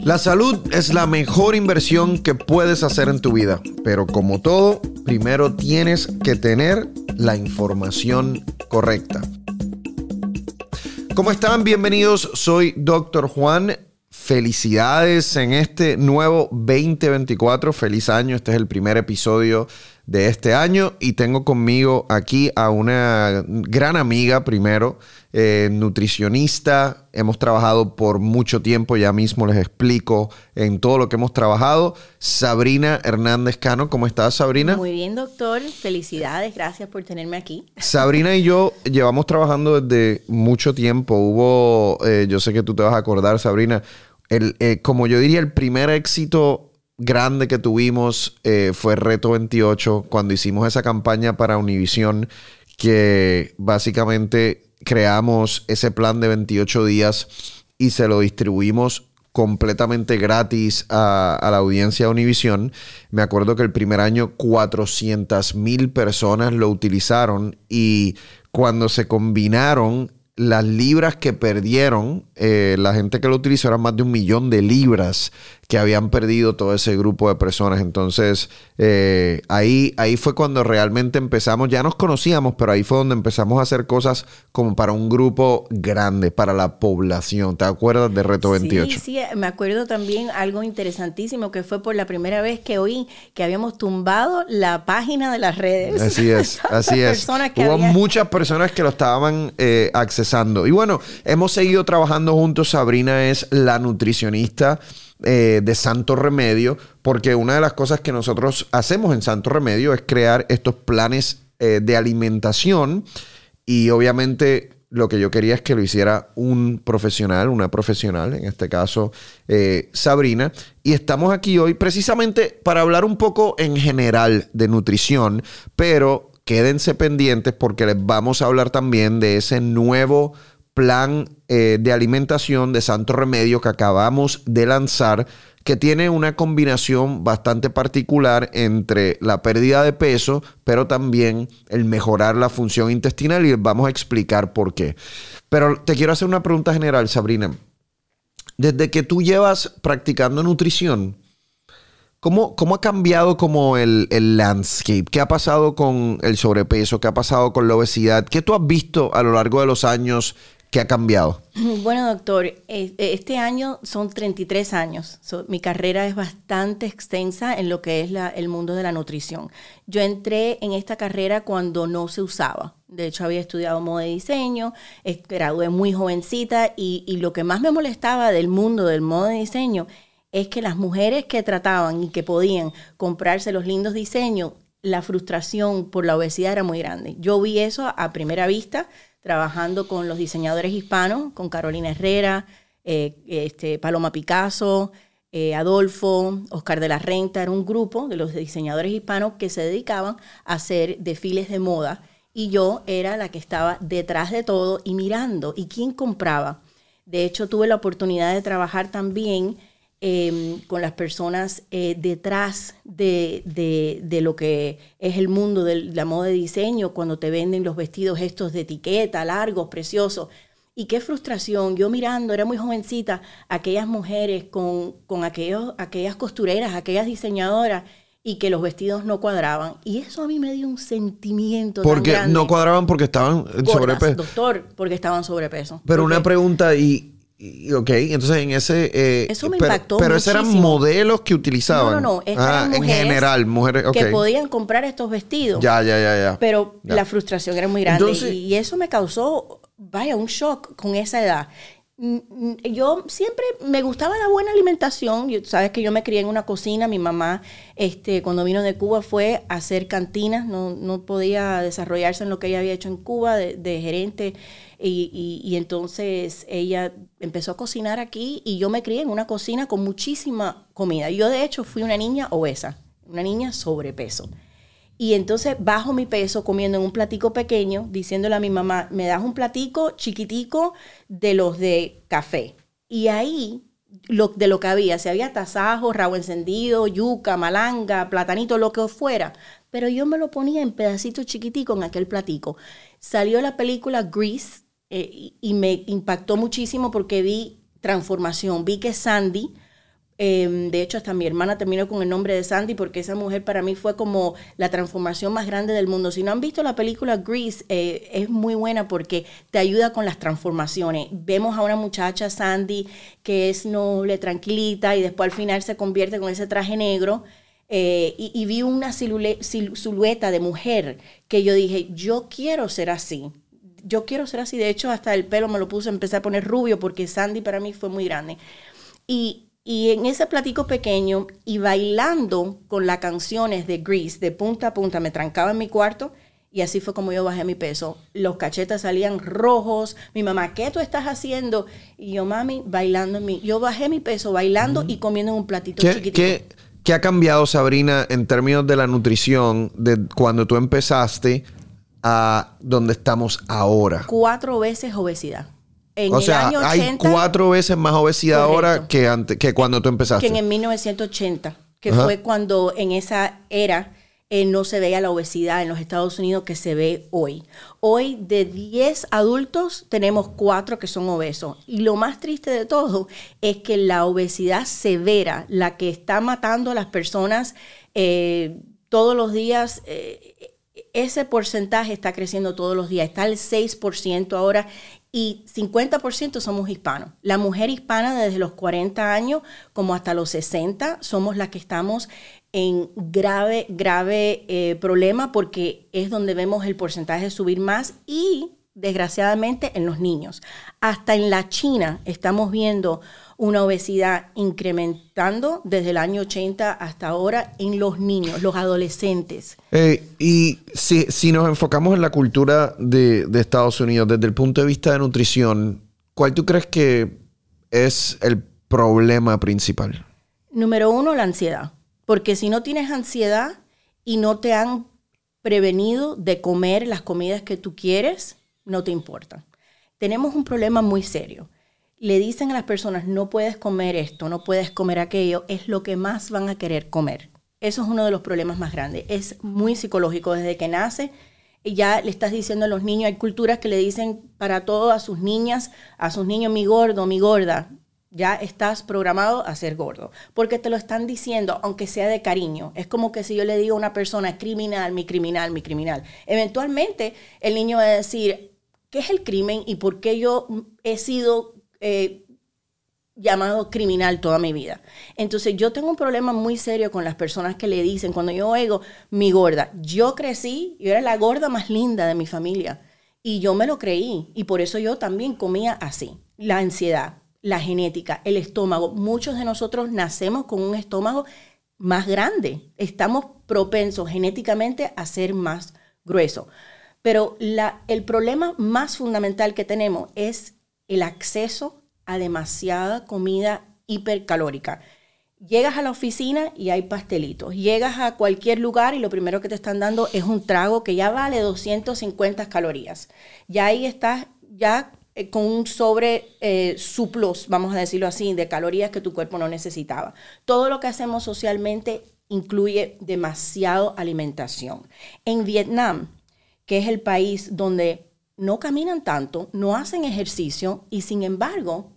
La salud es la mejor inversión que puedes hacer en tu vida, pero como todo, primero tienes que tener la información correcta. ¿Cómo están? Bienvenidos, soy Dr. Juan. Felicidades en este nuevo 2024. Feliz año. Este es el primer episodio de este año y tengo conmigo aquí a una gran amiga primero, eh, nutricionista. Hemos trabajado por mucho tiempo, ya mismo les explico en todo lo que hemos trabajado. Sabrina Hernández Cano, ¿cómo estás Sabrina? Muy bien, doctor. Felicidades, gracias por tenerme aquí. Sabrina y yo llevamos trabajando desde mucho tiempo. Hubo, eh, yo sé que tú te vas a acordar, Sabrina, el, eh, como yo diría, el primer éxito grande que tuvimos eh, fue Reto 28, cuando hicimos esa campaña para Univision, que básicamente creamos ese plan de 28 días y se lo distribuimos completamente gratis a, la audiencia de Univision. Me acuerdo que el primer año 400 mil personas lo utilizaron y cuando se combinaron las libras que perdieron, eh, la gente que lo utilizó eran más de un millón de libras que habían perdido todo ese grupo de personas. Entonces, eh, ahí, ahí fue cuando realmente empezamos, ya nos conocíamos, pero ahí fue donde empezamos a hacer cosas como para un grupo grande, para la población. ¿Te acuerdas de Reto 28? Sí, sí, me acuerdo también algo interesantísimo que fue por la primera vez que oí que habíamos tumbado la página de las redes. Así es, así es. Hubo muchas personas que lo estaban eh, Y bueno, hemos seguido trabajando juntos. Sabrina es la nutricionista eh, de Santo Remedio, porque una de las cosas que nosotros hacemos en Santo Remedio es crear estos planes eh, de alimentación. Y obviamente lo que yo quería es que lo hiciera un profesional, una profesional, en este caso eh, Sabrina, y estamos aquí hoy precisamente para hablar un poco en general de nutrición, pero quédense pendientes porque les vamos a hablar también de ese nuevo plan eh, de alimentación de Santo Remedio que acabamos de lanzar, que tiene una combinación bastante particular entre la pérdida de peso, pero también el mejorar la función intestinal y les vamos a explicar por qué. Pero te quiero hacer una pregunta general, Sabrina. Desde que tú llevas practicando nutrición, ¿Cómo, ¿Cómo, ha cambiado como el, el, landscape? ¿Qué ha pasado con el sobrepeso? ¿Qué ha pasado con la obesidad? ¿Qué tú has visto a lo largo de los años ¿Qué ha cambiado? Bueno, doctor, este año son 33 años. mi carrera es bastante extensa en lo que es el mundo de la nutrición. Yo entré en esta carrera cuando no se usaba. De hecho, había estudiado moda y diseño, gradué muy jovencita y, y lo que más me molestaba del mundo del moda y diseño es que las mujeres que trataban y que podían comprarse los lindos diseños, la frustración por la obesidad era muy grande. Yo vi eso a primera vista trabajando con los diseñadores hispanos, con Carolina Herrera, eh, este, Paloma Picasso, eh, Adolfo, Oscar de la Renta, era un grupo de los diseñadores hispanos que se dedicaban a hacer desfiles de moda y yo era la que estaba detrás de todo y mirando y quién compraba. De hecho, tuve la oportunidad de trabajar también Em, con las personas eh, detrás de, lo que es el mundo de la moda de diseño, cuando te venden los vestidos estos de etiqueta, largos, preciosos. Y qué frustración, yo mirando, era muy jovencita, aquellas mujeres con, con aquellos, aquellas costureras, aquellas diseñadoras, y que los vestidos no cuadraban. Y eso a mí me dio un sentimiento. Porque no cuadraban porque estaban sobrepeso. Doctor, porque estaban sobrepeso. Pero una pregunta, ¿y Ok, entonces en ese... Eh, Eso me impactó Pero esos eran modelos que utilizaban. No, no, no. Ah, en general, mujeres que podían comprar estos vestidos. Ya, ya, ya, ya. Pero la frustración era muy grande. y eso me causó, vaya, un shock con esa edad. Mm, mm, yo siempre me gustaba la buena alimentación. Sabes que yo me crié en una cocina. Mi mamá, este, cuando vino de Cuba, fue a hacer cantinas. No, no podía desarrollarse en lo que ella había hecho en Cuba de, de gerente y, entonces ella empezó a cocinar aquí y yo me crié en una cocina con muchísima comida. Yo de hecho fui una niña obesa, una niña sobrepeso. Y entonces bajo mi peso comiendo en un platico pequeño, diciéndole a mi mamá, me das un platico chiquitico de los de café. Y ahí, lo, de lo que había, si había tasajo, rabo encendido, yuca, malanga, platanito, lo que fuera, pero yo me lo ponía en pedacitos chiquiticos en aquel platico. Salió la película Grease, eh, y me impactó muchísimo porque vi transformación, vi que Sandy Em, de hecho, hasta mi hermana terminó con el nombre de Sandy porque esa mujer para mí fue como la transformación más grande del mundo. Si no han visto la película Grease, eh, es muy buena porque te ayuda con las transformaciones. Vemos a una muchacha, Sandy, que es noble, tranquilita y después al final se convierte con ese traje negro. Eh, y, vi una silueta de mujer que yo dije, yo quiero ser así. Yo quiero ser así. De hecho, hasta el pelo me lo puse, empecé a poner rubio porque Sandy para mí fue muy grande. Y, y en ese platico pequeño y bailando con las canciones de Grease de punta a punta, me trancaba en mi cuarto y así fue como yo bajé mi peso. Los cachetes salían rojos. Mi mamá, ¿qué tú estás haciendo? Y yo, mami, bailando en mi... Yo bajé mi peso bailando y comiendo en un platito chiquitito. ¿qué, ¿Qué ha cambiado, Sabrina, en términos de la nutrición de cuando tú empezaste a donde estamos ahora? Cuatro veces obesidad o sea, hay cuatro veces más obesidad ahora que, antes, que cuando tú empezaste. Que en 1980, que fue cuando en esa era eh, no se veía la obesidad en los Estados Unidos que se ve hoy. Hoy de 10 adultos tenemos cuatro que son obesos. Y lo más triste de todo es que la obesidad severa, la que está matando a las personas eh, todos los días, eh, ese porcentaje está creciendo todos los días. Está al 6% ahora y 50% somos hispanos. La mujer hispana desde los 40 años como hasta los 60 somos las que estamos en grave, grave eh, problema porque es donde vemos el porcentaje subir más y desgraciadamente en los niños. Hasta en la China estamos viendo una obesidad incrementando desde el año 80 hasta ahora en los niños, los adolescentes. Eh, y si, nos enfocamos en la cultura de, Estados Unidos desde el punto de vista de nutrición, ¿cuál tú crees que es el problema principal? Número uno, la ansiedad. Porque si no tienes ansiedad y no te han prevenido de comer las comidas que tú quieres, no te importa. Tenemos un problema muy serio le dicen a las personas, no puedes comer esto, no puedes comer aquello, es lo que más van a querer comer. Eso es uno de los problemas más grandes. Es muy psicológico desde que nace. Ya le estás diciendo a los niños, hay culturas que le dicen para todo a sus niñas, a sus niños, mi gordo, mi gorda. Ya estás programado a ser gordo, porque te lo están diciendo, aunque sea de cariño. Es como que si yo le digo a una persona, criminal, mi criminal, mi criminal. Eventualmente el niño va a decir, ¿qué es el crimen y por qué yo he sido eh, llamado criminal toda mi vida. Entonces yo tengo un problema muy serio con las personas que le dicen, cuando yo oigo mi gorda, yo crecí, yo era la gorda más linda de mi familia y yo me lo creí y por eso yo también comía así. La ansiedad, la genética, el estómago, muchos de nosotros nacemos con un estómago más grande, estamos propensos genéticamente a ser más grueso. Pero el problema más fundamental que tenemos es el acceso a demasiada comida hipercalórica. Llegas a la oficina y hay pastelitos. Llegas a cualquier lugar y lo primero que te están dando es un trago que ya vale 250 calorías. Ya ahí estás ya eh, con un sobre eh, vamos a decirlo así, de calorías que tu cuerpo no necesitaba. Todo lo que hacemos socialmente incluye demasiado alimentación. En Vietnam, que es el país donde no caminan tanto, no hacen ejercicio y sin embargo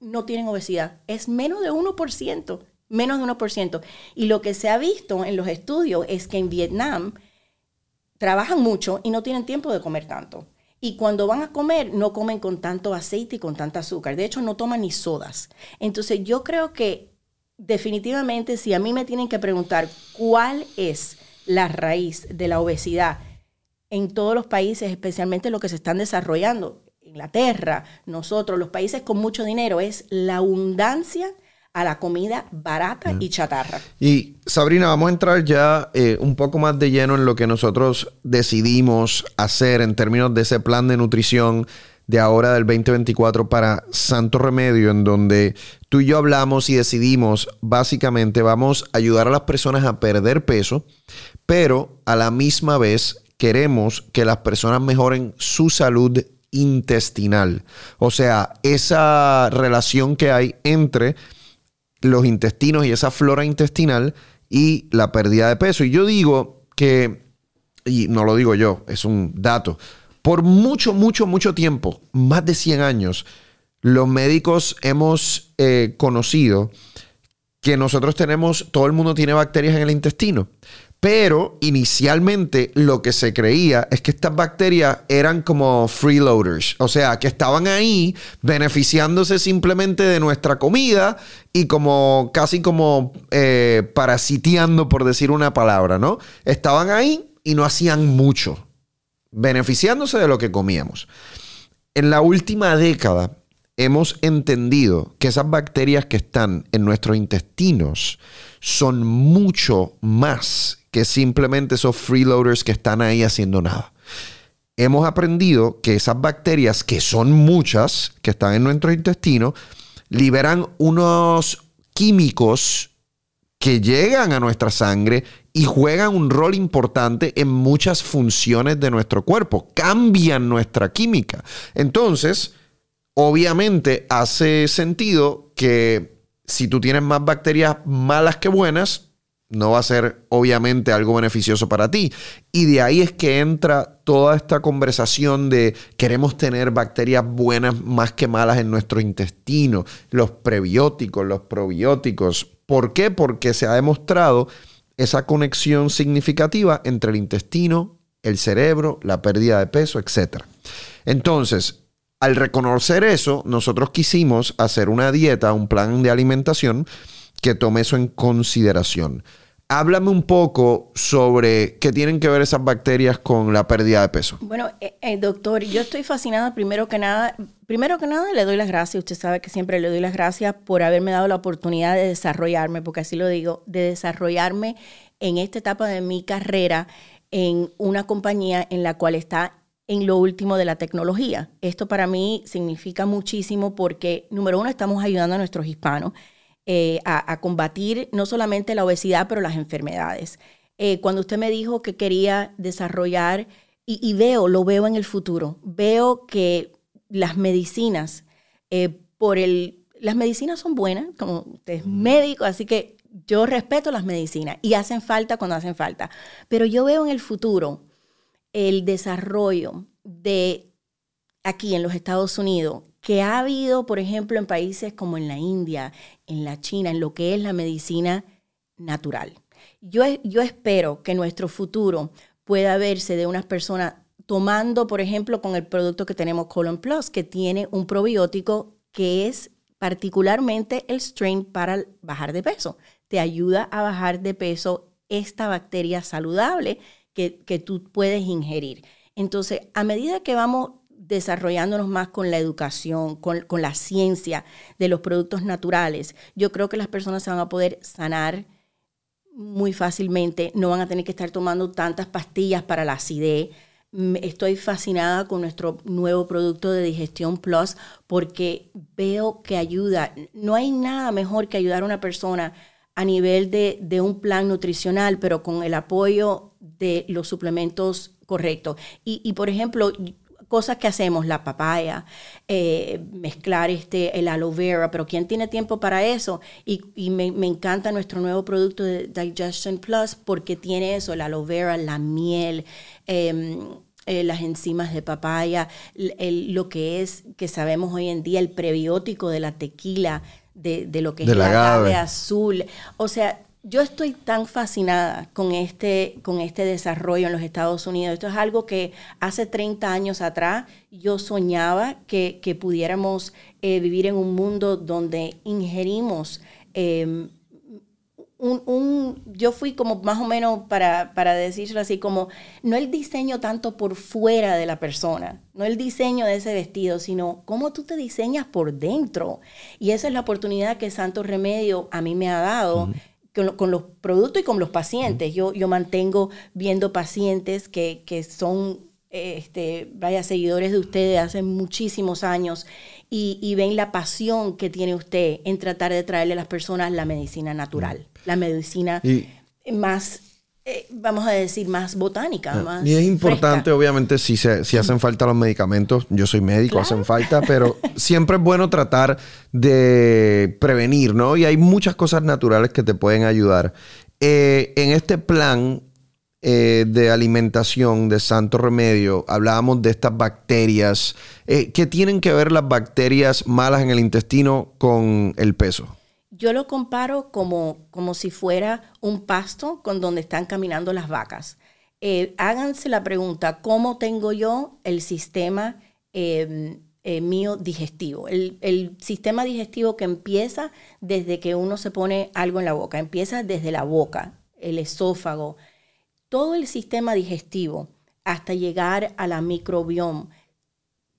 no tienen obesidad. Es menos de 1%, menos de 1%. Y lo que se ha visto en los estudios es que en Vietnam trabajan mucho y no tienen tiempo de comer tanto. Y cuando van a comer, no comen con tanto aceite y con tanta azúcar. De hecho, no toman ni sodas. Entonces, yo creo que definitivamente, si a mí me tienen que preguntar cuál es la raíz de la obesidad en todos los países, especialmente los que se están desarrollando, Inglaterra, nosotros, los países con mucho dinero, es la abundancia a la comida barata y chatarra. Y Sabrina, vamos a entrar ya eh, un poco más de lleno en lo que nosotros decidimos hacer en términos de ese plan de nutrición de ahora del 2024 para Santo Remedio, en donde tú y yo hablamos y decidimos, básicamente vamos a ayudar a las personas a perder peso, pero a la misma vez queremos que las personas mejoren su salud intestinal. O sea, esa relación que hay entre los intestinos y esa flora intestinal y la pérdida de peso. Y yo digo que, y no lo digo yo, es un dato, por mucho, mucho, mucho tiempo, más de 100 años, los médicos hemos eh, conocido que nosotros tenemos, todo el mundo tiene bacterias en el intestino. Pero inicialmente lo que se creía es que estas bacterias eran como freeloaders, o sea, que estaban ahí beneficiándose simplemente de nuestra comida y como casi como eh, por decir una palabra, ¿no? Estaban ahí y no hacían mucho, beneficiándose de lo que comíamos. En la última década hemos entendido que esas bacterias que están en nuestros intestinos son mucho más que simplemente esos freeloaders que están ahí haciendo nada. Hemos aprendido que esas bacterias, que son muchas, que están en nuestro intestino, liberan unos químicos que llegan a nuestra sangre y juegan un rol importante en muchas funciones de nuestro cuerpo, cambian nuestra química. Entonces, obviamente hace sentido que si tú tienes más bacterias malas que buenas, no va a ser obviamente algo beneficioso para ti. Y de ahí es que entra toda esta conversación de queremos tener bacterias buenas más que malas en nuestro intestino, los prebióticos, los probióticos. ¿Por qué? Porque se ha demostrado esa conexión significativa entre el intestino, el cerebro, la pérdida de peso, etc. Entonces, al reconocer eso, nosotros quisimos hacer una dieta, un plan de alimentación que tome eso en consideración. Háblame un poco sobre qué tienen que ver esas bacterias con la pérdida de peso. Bueno, eh, eh, doctor, yo estoy fascinada primero que nada. Primero que nada, le doy las gracias. Usted sabe que siempre le doy las gracias por haberme dado la oportunidad de desarrollarme, porque así lo digo, de desarrollarme en esta etapa de mi carrera en una compañía en la cual está en lo último de la tecnología. Esto para mí significa muchísimo porque, número uno, estamos ayudando a nuestros hispanos eh, a, combatir no solamente la obesidad, pero las enfermedades. Eh, cuando usted me dijo que quería desarrollar, y, veo, lo veo en el futuro, veo que las medicinas, eh, por el, las medicinas son buenas, como usted es médico, así que yo respeto las medicinas y hacen falta cuando hacen falta, pero yo veo en el futuro el desarrollo de aquí en los Estados Unidos que ha habido, por ejemplo, en países como en la India, en la China, en lo que es la medicina natural. Yo, yo espero que nuestro futuro pueda verse de unas personas tomando, por ejemplo, con el producto que tenemos Colon Plus, que tiene un probiótico que es particularmente el strain para bajar de peso. Te ayuda a bajar de peso esta bacteria saludable que, que tú puedes ingerir. Entonces, a medida que vamos desarrollándonos más con la educación, con, la ciencia de los productos naturales, yo creo que las personas se van a poder sanar muy fácilmente, no van a tener que estar tomando tantas pastillas para la acidez. Estoy fascinada con nuestro nuevo producto de Digestión Plus porque veo que ayuda. No hay nada mejor que ayudar a una persona a nivel de, un plan nutricional, pero con el apoyo de los suplementos correctos. Y, y por ejemplo, cosas que hacemos, la papaya, eh, mezclar este, el aloe vera, pero ¿quién tiene tiempo para eso? Y, me, encanta nuestro nuevo producto de Digestion Plus porque tiene eso, el aloe vera, la miel. Em, eh, las enzimas de papaya, lo que es, que sabemos hoy en día, el prebiótico de la tequila, de, lo que es la agave azul. O sea, yo estoy tan fascinada con este, con este desarrollo en los Estados Unidos. Esto es algo que hace 30 años atrás yo soñaba que, pudiéramos eh, vivir en un mundo donde ingerimos em, un, yo fui como más o menos para, para decirlo así, como no el diseño tanto por fuera de la persona, no el diseño de ese vestido, sino cómo tú te diseñas por dentro. Y esa es la oportunidad que Santo Remedio a mí me ha dado con, los productos y con los pacientes. Yo, yo mantengo viendo pacientes que, son, este, vaya, seguidores de ustedes hace muchísimos años y, ven la pasión que tiene usted en tratar de traerle a las personas la medicina natural, la medicina más eh, vamos a decir, más botánica. Ah, más y es importante, obviamente, si, se, si hacen falta los medicamentos, yo soy médico, hacen falta, pero siempre es bueno tratar de prevenir, ¿no? Y hay muchas cosas naturales que te pueden ayudar. Eh, en este plan eh, de alimentación de Santo Remedio, hablábamos de estas bacterias. ¿Qué tienen que ver las bacterias malas en el intestino con el peso? Yo lo comparo como, como si fuera un pasto con donde están caminando las vacas. Eh, háganse la pregunta, ¿cómo tengo yo el sistema em, eh, mío digestivo? El, sistema digestivo que empieza desde que uno se pone algo en la boca, empieza desde la boca, el esófago, todo el sistema digestivo hasta llegar a la microbioma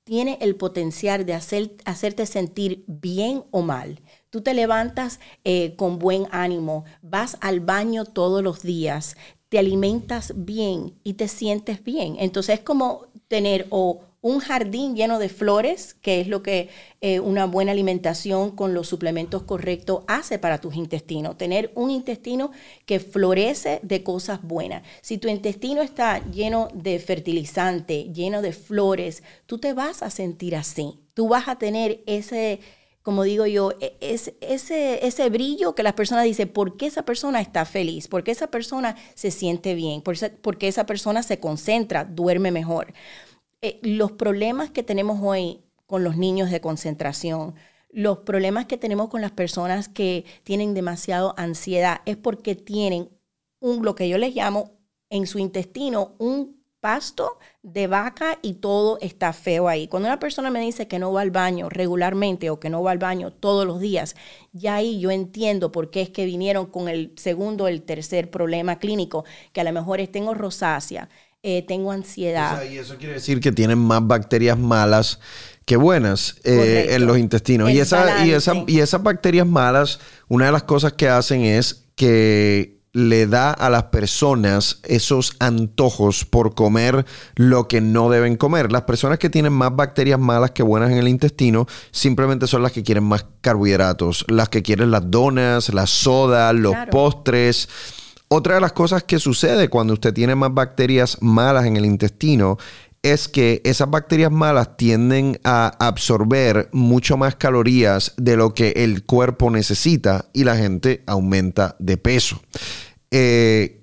tiene el potencial de hacer, hacerte sentir bien o mal. Tú te levantas eh, con buen ánimo, vas al baño todos los días, te alimentas bien y te sientes bien. Entonces es como tener o un jardín lleno de flores, que es lo que eh, una buena alimentación con los suplementos correctos hace para tus intestinos. Tener un intestino que florece de cosas buenas. Si tu intestino está lleno de fertilizante, lleno de flores, tú te vas a sentir así. Tú vas a tener ese, como digo yo, e, ese, ese brillo que las personas dicen, ¿por qué esa persona está feliz? ¿Por qué esa persona se siente bien? ¿Por qué esa persona se concentra, duerme mejor? Eh, los problemas que tenemos hoy con los niños de concentración, los problemas que tenemos con las personas que tienen demasiado ansiedad, es porque tienen un, lo que yo les llamo en su intestino, un pasto de vaca y todo está feo ahí. Cuando una persona me dice que no va al baño regularmente o que no va al baño todos los días, ya ahí yo entiendo por qué es que vinieron con el segundo o el tercer problema clínico, que a lo mejor es tengo rosácea, eh, tengo ansiedad. y eso quiere decir que tienen más bacterias malas que buenas eh, en los intestinos. y, esa, y, y esas bacterias malas, una de las cosas que hacen es que le da a las personas esos antojos por comer lo que no deben comer. Las personas que tienen más bacterias malas que buenas en el intestino simplemente son las que quieren más carbohidratos, las que quieren las donas, las sodas, los postres. Otra de las cosas que sucede cuando usted tiene más bacterias malas en el intestino es que esas bacterias malas tienden a absorber mucho más calorías de lo que el cuerpo necesita y la gente aumenta de peso. Eh,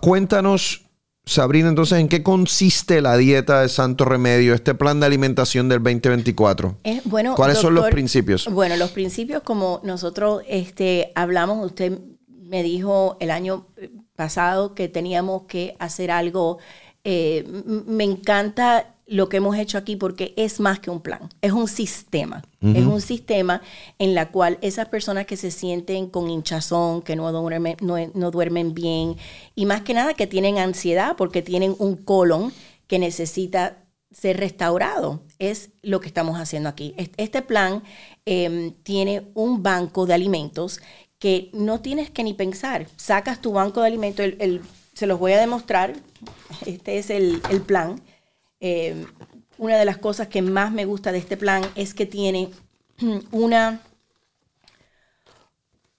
cuéntanos, Sabrina, entonces, ¿en qué consiste la dieta de Santo Remedio, este plan de alimentación del 2024? bueno, ¿Cuáles son los principios? Bueno, los principios, como nosotros este, hablamos, usted me dijo el año pasado que teníamos que hacer algo. Eh, me encanta lo que hemos hecho aquí porque es más que un plan, es un sistema. Es un sistema en la cual esas personas que se sienten con hinchazón, que no duermen, no, duermen bien y más que nada que tienen ansiedad porque tienen un colon que necesita ser restaurado. Es lo que estamos haciendo aquí. Este plan em, tiene un banco de alimentos que no tienes que ni pensar. Sacas tu banco de alimentos, el, se los voy a demostrar, este es el, plan. Eh, una de las cosas que más me gusta de este plan es que tiene una,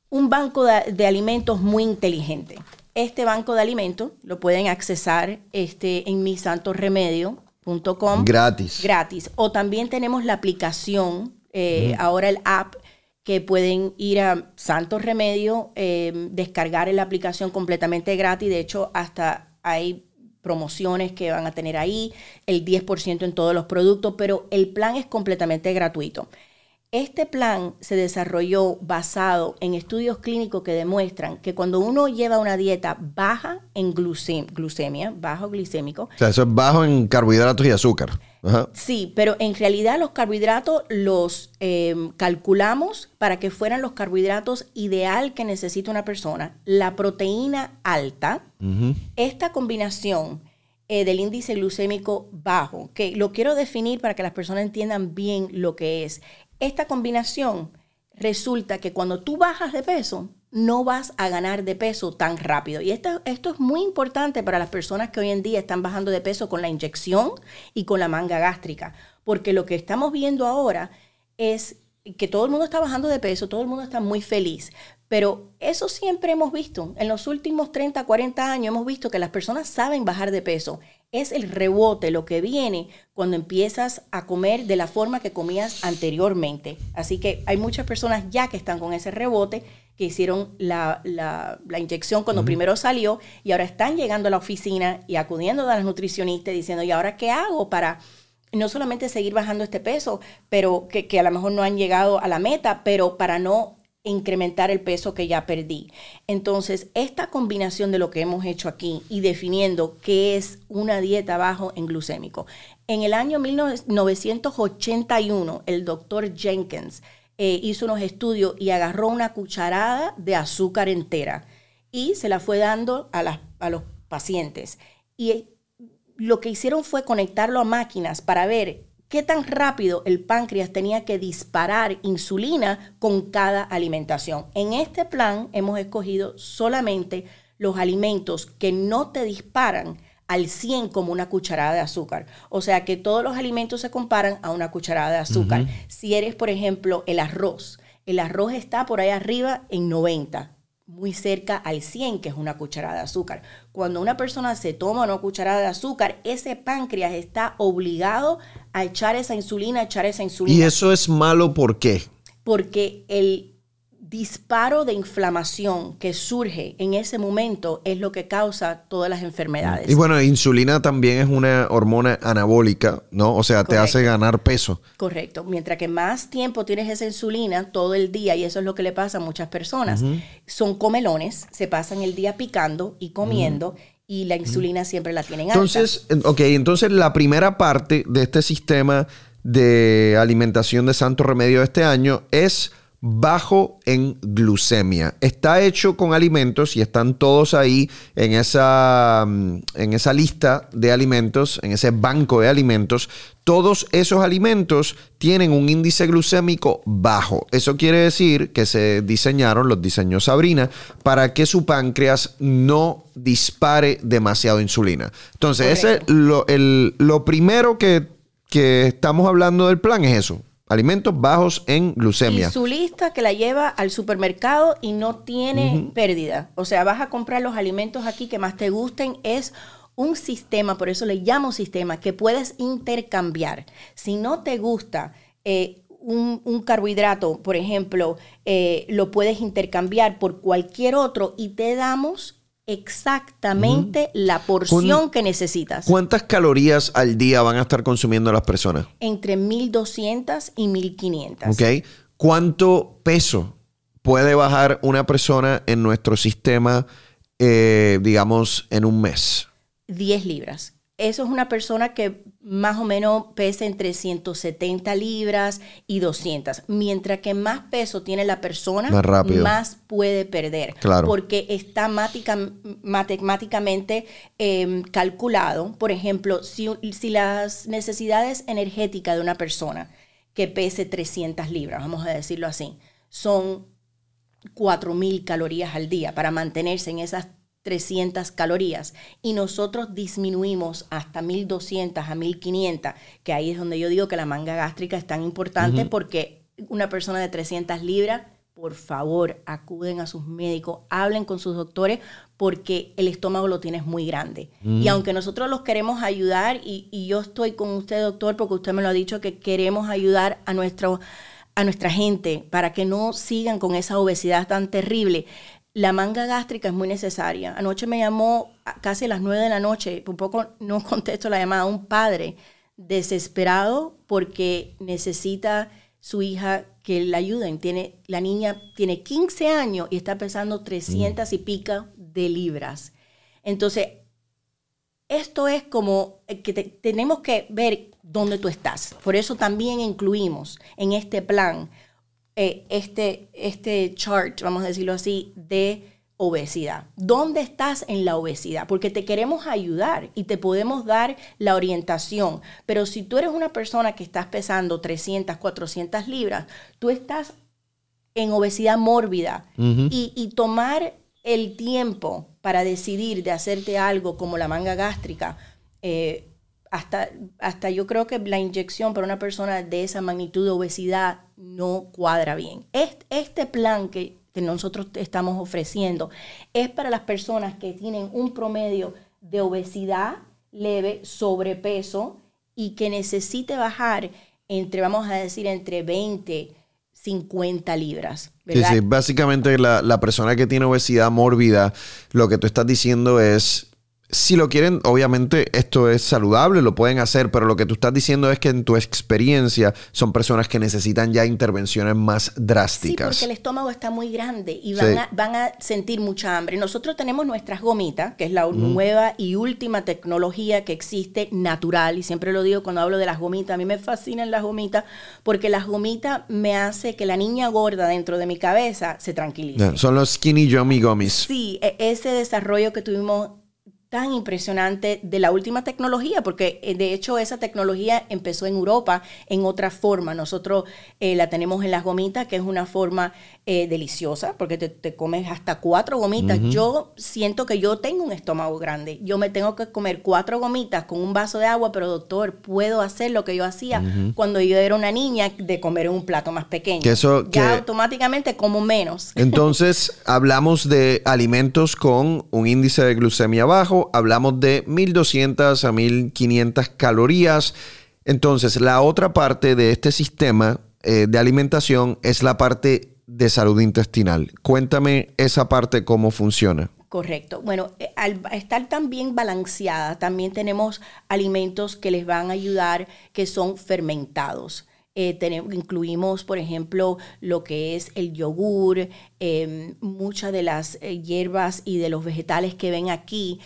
un banco de, alimentos muy inteligente. Este banco de alimentos lo pueden accesar este, en misantoremedio.com. Gratis. Gratis. O también tenemos la aplicación, eh, ahora el app que pueden ir a Santos Remedio, eh, descargar la aplicación completamente gratis. De hecho, hasta hay promociones que van a tener ahí, el 10% en todos los productos, pero el plan es completamente gratuito. Este plan se desarrolló basado en estudios clínicos que demuestran que cuando uno lleva una dieta baja en glucemia, bajo glicémico. O sea, eso es bajo en carbohidratos y azúcar. Sí, pero en realidad los carbohidratos los em, calculamos para que fueran los carbohidratos ideal que necesita una persona. La proteína alta, esta combinación eh, del índice glucémico bajo, que lo quiero definir para que las personas entiendan bien lo que es. Esta combinación resulta que cuando tú bajas de peso, no vas a ganar de peso tan rápido. Y esto, esto es muy importante para las personas que hoy en día están bajando de peso con la inyección y con la manga gástrica, porque lo que estamos viendo ahora es que todo el mundo está bajando de peso, todo el mundo está muy feliz, pero eso siempre hemos visto. En los últimos 30, 40 años hemos visto que las personas saben bajar de peso. Es el rebote lo que viene cuando empiezas a comer de la forma que comías anteriormente. Así que hay muchas personas ya que están con ese rebote, que hicieron la, inyección cuando primero salió y ahora están llegando a la oficina y acudiendo a las nutricionistas diciendo, ¿y ahora qué hago para no solamente seguir bajando este peso, pero que, que a lo mejor no han llegado a la meta, pero para no incrementar el peso que ya perdí. Entonces, esta combinación de lo que hemos hecho aquí y definiendo qué es una dieta bajo en glucémico. En el año 1981, el doctor Jenkins eh, hizo unos estudios y agarró una cucharada de azúcar entera y se la fue dando a, a los pacientes. Y lo que hicieron fue conectarlo a máquinas para ver qué tan rápido el páncreas tenía que disparar insulina con cada alimentación. En este plan hemos escogido solamente los alimentos que no te disparan al 100 como una cucharada de azúcar. O sea que todos los alimentos se comparan a una cucharada de azúcar. Si eres, por ejemplo, el arroz, el arroz está por ahí arriba en 90 muy cerca al 100, que es una cucharada de azúcar. Cuando una persona se toma una cucharada de azúcar, ese páncreas está obligado a echar esa insulina, a echar esa insulina. ¿Y eso es malo por qué? Porque el disparo de inflamación que surge en ese momento es lo que causa todas las enfermedades. Y bueno, insulina también es una hormona anabólica, ¿no? O sea, te hace ganar peso. Correcto. Mientras que más tiempo tienes esa insulina todo el día, y eso es lo que le pasa a muchas personas, son comelones, se pasan el día picando y comiendo. Y la insulina siempre la tienen alta. Entonces, ok, entonces la primera parte de este sistema de alimentación de Santo Remedio de este año es bajo en glucemia. Está hecho con alimentos y están todos ahí en esa, mm, en esa lista de alimentos, en ese banco de alimentos. Todos esos alimentos tienen un índice glucémico bajo. Eso quiere decir que se diseñaron, los diseñó Sabrina, para que su páncreas no dispare demasiado insulina. Entonces, ese, lo, lo primero que, que estamos hablando del plan es eso alimentos bajos en glucemia. Y su lista que la lleva al supermercado y no tiene pérdida. O sea, vas a comprar los alimentos aquí que más te gusten. Es un sistema, por eso le llamo sistema, que puedes intercambiar. Si no te gusta eh, un, carbohidrato, por ejemplo, eh, lo puedes intercambiar por cualquier otro y te damos exactamente la porción que necesitas. ¿Cuántas calorías al día van a estar consumiendo las personas? Entre 1200 y 1500. Ok. ¿Cuánto peso puede bajar una persona en nuestro sistema, eh, digamos, en un mes? 10 libras eso es una persona que más o menos pesa entre 170 libras y 200. Mientras que más peso tiene la persona, más, puede perder. Claro. Porque está matemáticamente em, calculado. Por ejemplo, si, si las necesidades energéticas de una persona que pese 300 libras, vamos a decirlo así, son 4.000 calorías al día para mantenerse en esas 300 calorías. Y nosotros disminuimos hasta 1200 a 1500, que ahí es donde yo digo que la manga gástrica es tan importante porque una persona de 300 libras, por favor, acuden a sus médicos, hablen con sus doctores porque el estómago lo tienes muy grande. Y aunque nosotros los queremos ayudar, y, y, yo estoy con usted, doctor, porque usted me lo ha dicho, que queremos ayudar a, nuestro, a nuestra gente para que no sigan con esa obesidad tan terrible la manga gástrica es muy necesaria. Anoche me llamó casi a las nueve de la noche, un poco no contesto la llamada, un padre desesperado porque necesita su hija que la ayuden. Tiene, la niña tiene 15 años y está pesando 300 y pica de libras. Entonces, esto es como que tenemos que ver dónde tú estás. Por eso también incluimos en este plan eh, este, este chart, vamos a decirlo así, de obesidad. ¿Dónde estás en la obesidad? Porque te queremos ayudar y te podemos dar la orientación. Pero si tú eres una persona que estás pesando 300, 400 libras, tú estás en obesidad mórbida y, tomar el tiempo para decidir de hacerte algo como la manga gástrica, eh, hasta, hasta yo creo que la inyección para una persona de esa magnitud de obesidad no cuadra bien. Este, plan que, nosotros estamos ofreciendo es para las personas que tienen un promedio de obesidad leve, sobrepeso y que necesite bajar entre, vamos a decir, entre 20, 50 libras. Sí, sí, básicamente la, la persona que tiene obesidad mórbida, lo que tú estás diciendo es si lo quieren, obviamente esto es saludable, lo pueden hacer, pero lo que tú estás diciendo es que en tu experiencia son personas que necesitan ya intervenciones más drásticas. Sí, porque el estómago está muy grande y van, a, van a, sentir mucha hambre. Nosotros tenemos nuestras gomitas, que es la nueva y última tecnología que existe natural, y siempre lo digo cuando hablo de las gomitas, a mí me fascinan las gomitas, porque las gomitas me hace que la niña gorda dentro de mi cabeza se tranquilice. son los skinny yummy gummies. Sí, e, ese desarrollo que tuvimos tan impresionante de la última tecnología, porque eh, de hecho esa tecnología empezó en Europa en otra forma. Nosotros eh, la tenemos en las gomitas, que es una forma eh, deliciosa, porque te, comes hasta cuatro gomitas. Yo siento que yo tengo un estómago grande. Yo me tengo que comer cuatro gomitas con un vaso de agua, pero doctor, puedo hacer lo que yo hacía cuando yo era una niña de comer un plato más pequeño. Que eso, ya automáticamente como menos. Entonces, hablamos de alimentos con un índice de glucemia bajo hablamos de 1200 a 1500 calorías. Entonces, la otra parte de este sistema eh, de alimentación es la parte de salud intestinal. Cuéntame esa parte cómo funciona. Correcto. Bueno, eh, al estar tan bien balanceada, también tenemos alimentos que les van a ayudar que son fermentados. Eh, tenemos, incluimos, por ejemplo, lo que es el yogur, em, muchas de las hierbas y de los vegetales que ven aquí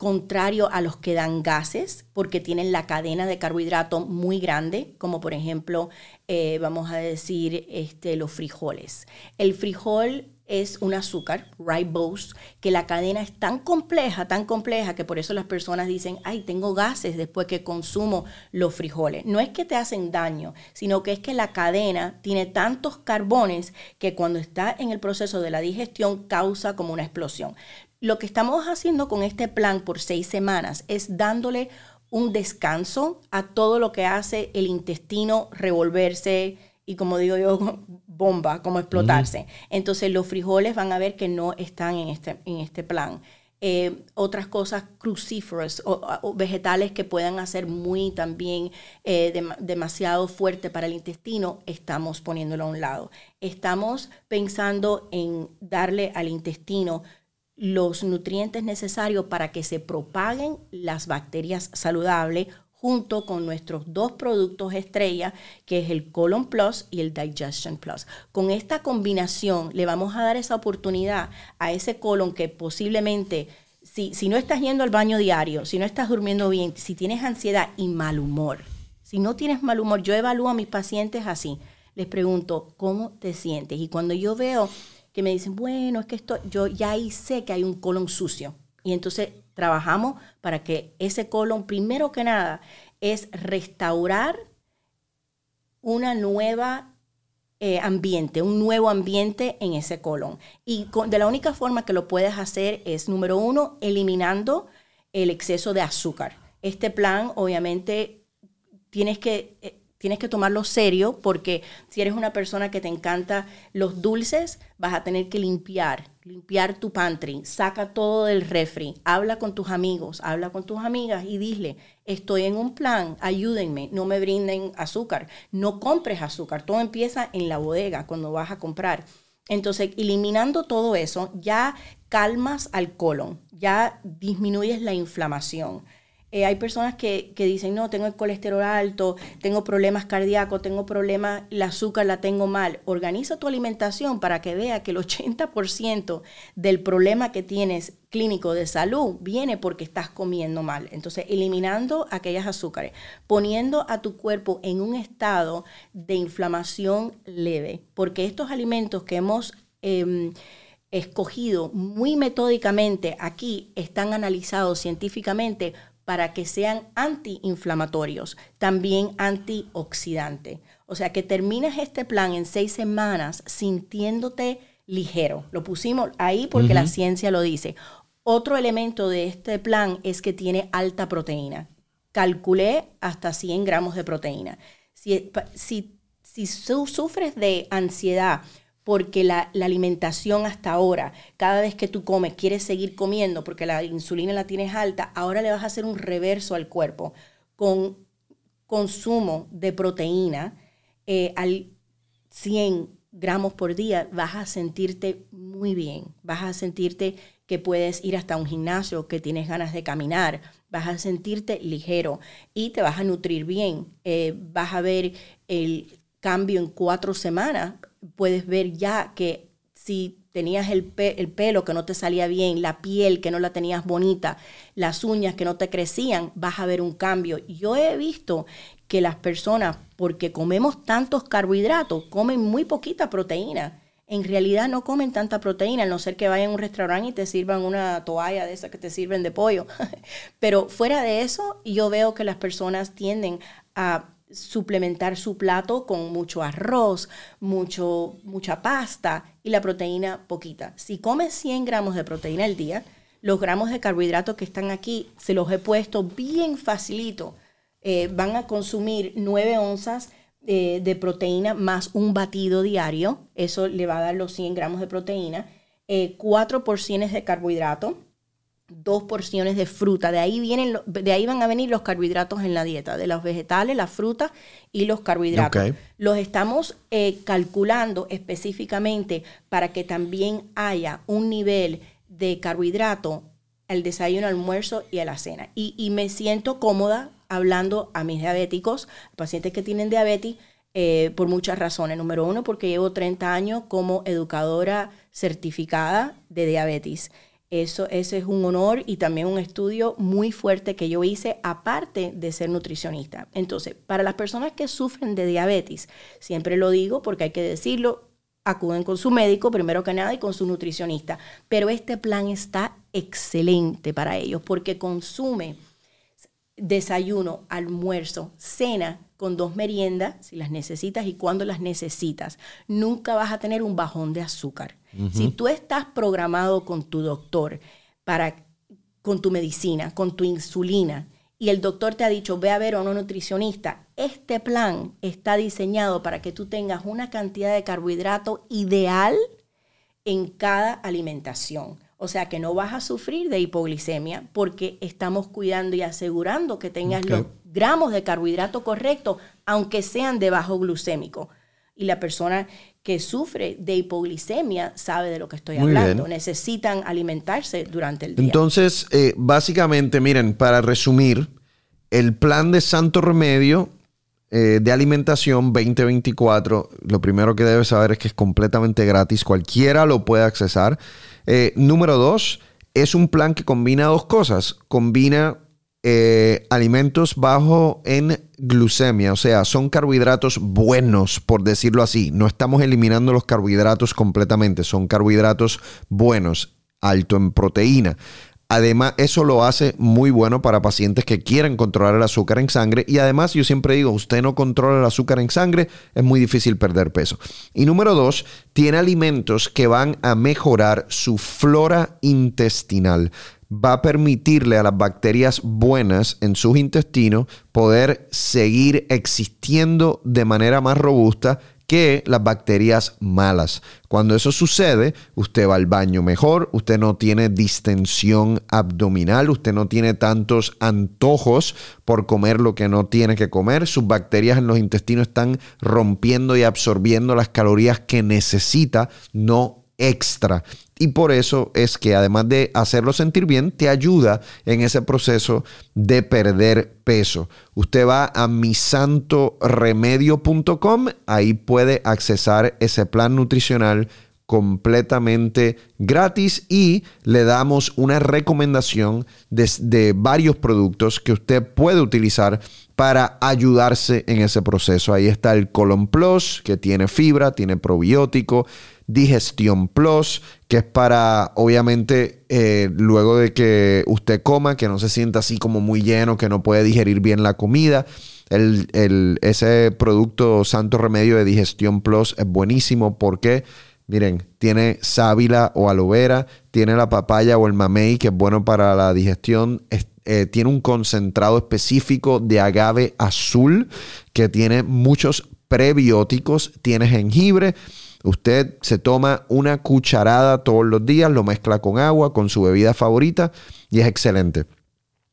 contrario a los que dan gases, porque tienen la cadena de carbohidrato muy grande, como por ejemplo, eh, vamos a decir, este, los frijoles. El frijol es un azúcar, ribose, que la cadena es tan compleja, tan compleja, que por eso las personas dicen, ay, tengo gases después que consumo los frijoles. No es que te hacen daño, sino que es que la cadena tiene tantos carbones que cuando está en el proceso de la digestión causa como una explosión. Lo que estamos haciendo con este plan por seis semanas es dándole un descanso a todo lo que hace el intestino revolverse y como digo yo, bomba, como explotarse. Entonces los frijoles van a ver que no están en este, en este plan. Eh, otras cosas crucíferas o, vegetales que puedan hacer muy también eh, demasiado fuerte para el intestino, estamos poniéndolo a un lado. Estamos pensando en darle al intestino los nutrientes necesarios para que se propaguen las bacterias saludables junto con nuestros dos productos estrella, que es el Colon Plus y el Digestion Plus. Con esta combinación le vamos a dar esa oportunidad a ese colon que posiblemente, si, si no estás yendo al baño diario, si no estás durmiendo bien, si tienes ansiedad y mal humor, si no tienes mal humor, yo evalúo a mis pacientes así. Les pregunto, ¿cómo te sientes? Y cuando yo veo que me dicen, bueno, es que esto, yo ya ahí sé que hay un colon sucio. Y entonces trabajamos para que ese colon, primero que nada, es restaurar una nueva eh, ambiente, un nuevo ambiente en ese colon. Y de la única forma que lo puedes hacer es, número uno, eliminando el exceso de azúcar. Este plan, obviamente, tienes que eh, tienes que tomarlo serio porque si eres una persona que te encanta los dulces, vas a tener que limpiar, limpiar tu pantry, saca todo del refri, habla con tus amigos, habla con tus amigas y dile, estoy en un plan, ayúdenme, no me brinden azúcar, no compres azúcar, todo empieza en la bodega cuando vas a comprar. Entonces, eliminando todo eso, ya calmas al colon, ya disminuyes la inflamación. Eh, hay personas que, dicen, no, tengo el colesterol alto, tengo problemas cardíacos, tengo problemas, el azúcar la tengo mal. Organiza tu alimentación para que vea que el 80% del problema que tienes clínico de salud viene porque estás comiendo mal. Entonces, eliminando aquellas azúcares, poniendo a tu cuerpo en un estado de inflamación leve, porque estos alimentos que hemos... Em, escogido muy metódicamente aquí están analizados científicamente para que sean antiinflamatorios, también antioxidantes. O sea, que termines este plan en seis semanas sintiéndote ligero. Lo pusimos ahí porque la ciencia lo dice. Otro elemento de este plan es que tiene alta proteína. Calculé hasta 100 gramos de proteína. Si, si, si sufres de ansiedad porque la, alimentación hasta ahora, cada vez que tú comes, quieres seguir comiendo porque la insulina la tienes alta, ahora le vas a hacer un reverso al cuerpo con consumo de proteína eh, al 100 gramos por día, vas a sentirte muy bien, vas a sentirte que puedes ir hasta un gimnasio, que tienes ganas de caminar, vas a sentirte ligero y te vas a nutrir bien, eh, vas a ver el cambio en cuatro semanas, puedes ver ya que si tenías el, el, pelo que no te salía bien, la piel que no la tenías bonita, las uñas que no te crecían, vas a ver un cambio. Yo he visto que las personas, porque comemos tantos carbohidratos, comen muy poquita proteína. En realidad no comen tanta proteína, a no ser que vayan a un restaurante y te sirvan una toalla de esas que te sirven de pollo. Pero fuera de eso, yo veo que las personas tienden a suplementar su plato con mucho arroz, mucho, mucha pasta y la proteína poquita. Si comes 100 gramos de proteína al día, los gramos de carbohidratos que están aquí se los he puesto bien facilito eh, van a consumir 9 onzas eh, de proteína más un batido diario. Eso le va a dar los 100 gramos de proteína. Eh, cuatro porciones de carbohidrato, dos porciones de fruta. De ahí, vienen, de ahí van a venir los carbohidratos en la dieta, de los vegetales, las frutas y los carbohidratos. Los estamos calculando específicamente para que también haya un nivel de carbohidrato al desayuno, almuerzo y a la cena. y me siento cómoda hablando a mis diabéticos, pacientes que tienen diabetes, eh, por muchas razones. Número uno, porque llevo 30 años como educadora certificada de diabetes. Eso, ese es un honor y también un estudio muy fuerte que yo hice aparte de ser nutricionista. Entonces, para las personas que sufren de diabetes, siempre lo digo porque hay que decirlo, acuden con su médico primero que nada y con su nutricionista. Pero este plan está excelente para ellos porque consume desayuno, almuerzo, cena con dos meriendas, si las necesitas y cuando las necesitas. Nunca vas a tener un bajón de azúcar. Si tú estás programado con tu doctor para con tu medicina, con tu insulina, y el doctor te ha dicho, ve a ver a un nutricionista, este plan está diseñado para que tú tengas una cantidad de carbohidrato ideal en cada alimentación. O sea que no vas a sufrir de hipoglicemia porque estamos cuidando y asegurando que tengas los gramos de carbohidrato correctos, aunque sean de bajo glucémico. Y la persona que sufre de hipoglicemia sabe de lo que estoy hablando. Necesitan alimentarse durante el día. Entonces, eh, básicamente, miren, para resumir, el plan de Santo Remedio eh, de alimentación 2024, lo primero que debes saber es que es completamente gratis, cualquiera lo puede accesar. Eh, número dos, es un plan que combina dos cosas. Combina eh, alimentos bajos en glucemia, o sea, son carbohidratos buenos, por decirlo así. No estamos eliminando los carbohidratos completamente, son carbohidratos buenos, alto en proteína. Además, eso lo hace muy bueno para pacientes que quieren controlar el azúcar en sangre. Y además, yo siempre digo, usted no controla el azúcar en sangre, es muy difícil perder peso. Y número dos, tiene alimentos que van a mejorar su flora intestinal. Va a permitirle a las bacterias buenas en sus intestinos poder seguir existiendo de manera más robusta que las bacterias malas. Cuando eso sucede, usted va al baño mejor, usted no tiene distensión abdominal, usted no tiene tantos antojos por comer lo que no tiene que comer, sus bacterias en los intestinos están rompiendo y absorbiendo las calorías que necesita, no extra. Y por eso es que además de hacerlo sentir bien, te ayuda en ese proceso de perder peso. Usted va a misantoremedio.com, ahí puede accesar ese plan nutricional completamente gratis y le damos una recomendación de, de, varios productos que usted puede utilizar para ayudarse en ese proceso. Ahí está el Colon Plus, que tiene fibra, tiene probiótico, Digestión Plus, que es para, obviamente, eh, luego de que usted coma, que no se sienta así como muy lleno, que no puede digerir bien la comida. El, ese producto Santo Remedio de Digestión Plus es buenísimo porque, miren, tiene sábila o aloe vera, tiene la papaya o el mamey, que es bueno para la digestión. Eh, tiene un concentrado específico de agave azul que tiene muchos prebióticos, tiene jengibre Usted se toma una cucharada todos los días, lo mezcla con agua, con su bebida favorita y es excelente.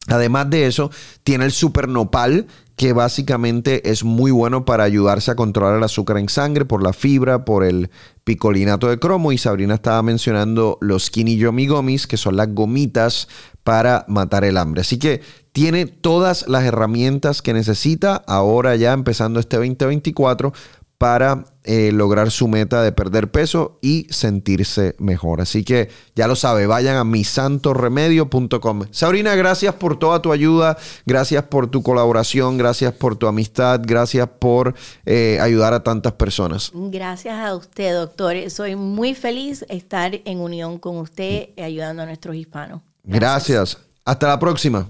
Además de eso, tiene el super nopal, que básicamente es muy bueno para ayudarse a controlar el azúcar en sangre por la fibra, por el picolinato de cromo. Y Sabrina estaba mencionando los skinny yomi gomis, que son las gomitas para matar el hambre. Así que tiene todas las herramientas que necesita ahora ya empezando este 2024 para eh, lograr su meta de perder peso y sentirse mejor. Así que ya lo sabe, vayan a misantoremedio.com. Sabrina, gracias por toda tu ayuda, gracias por tu colaboración, gracias por tu amistad, gracias por eh, ayudar a tantas personas. Gracias a usted, doctor. Soy muy feliz estar en unión con usted ayudando a nuestros hispanos. gracias. Hasta la próxima.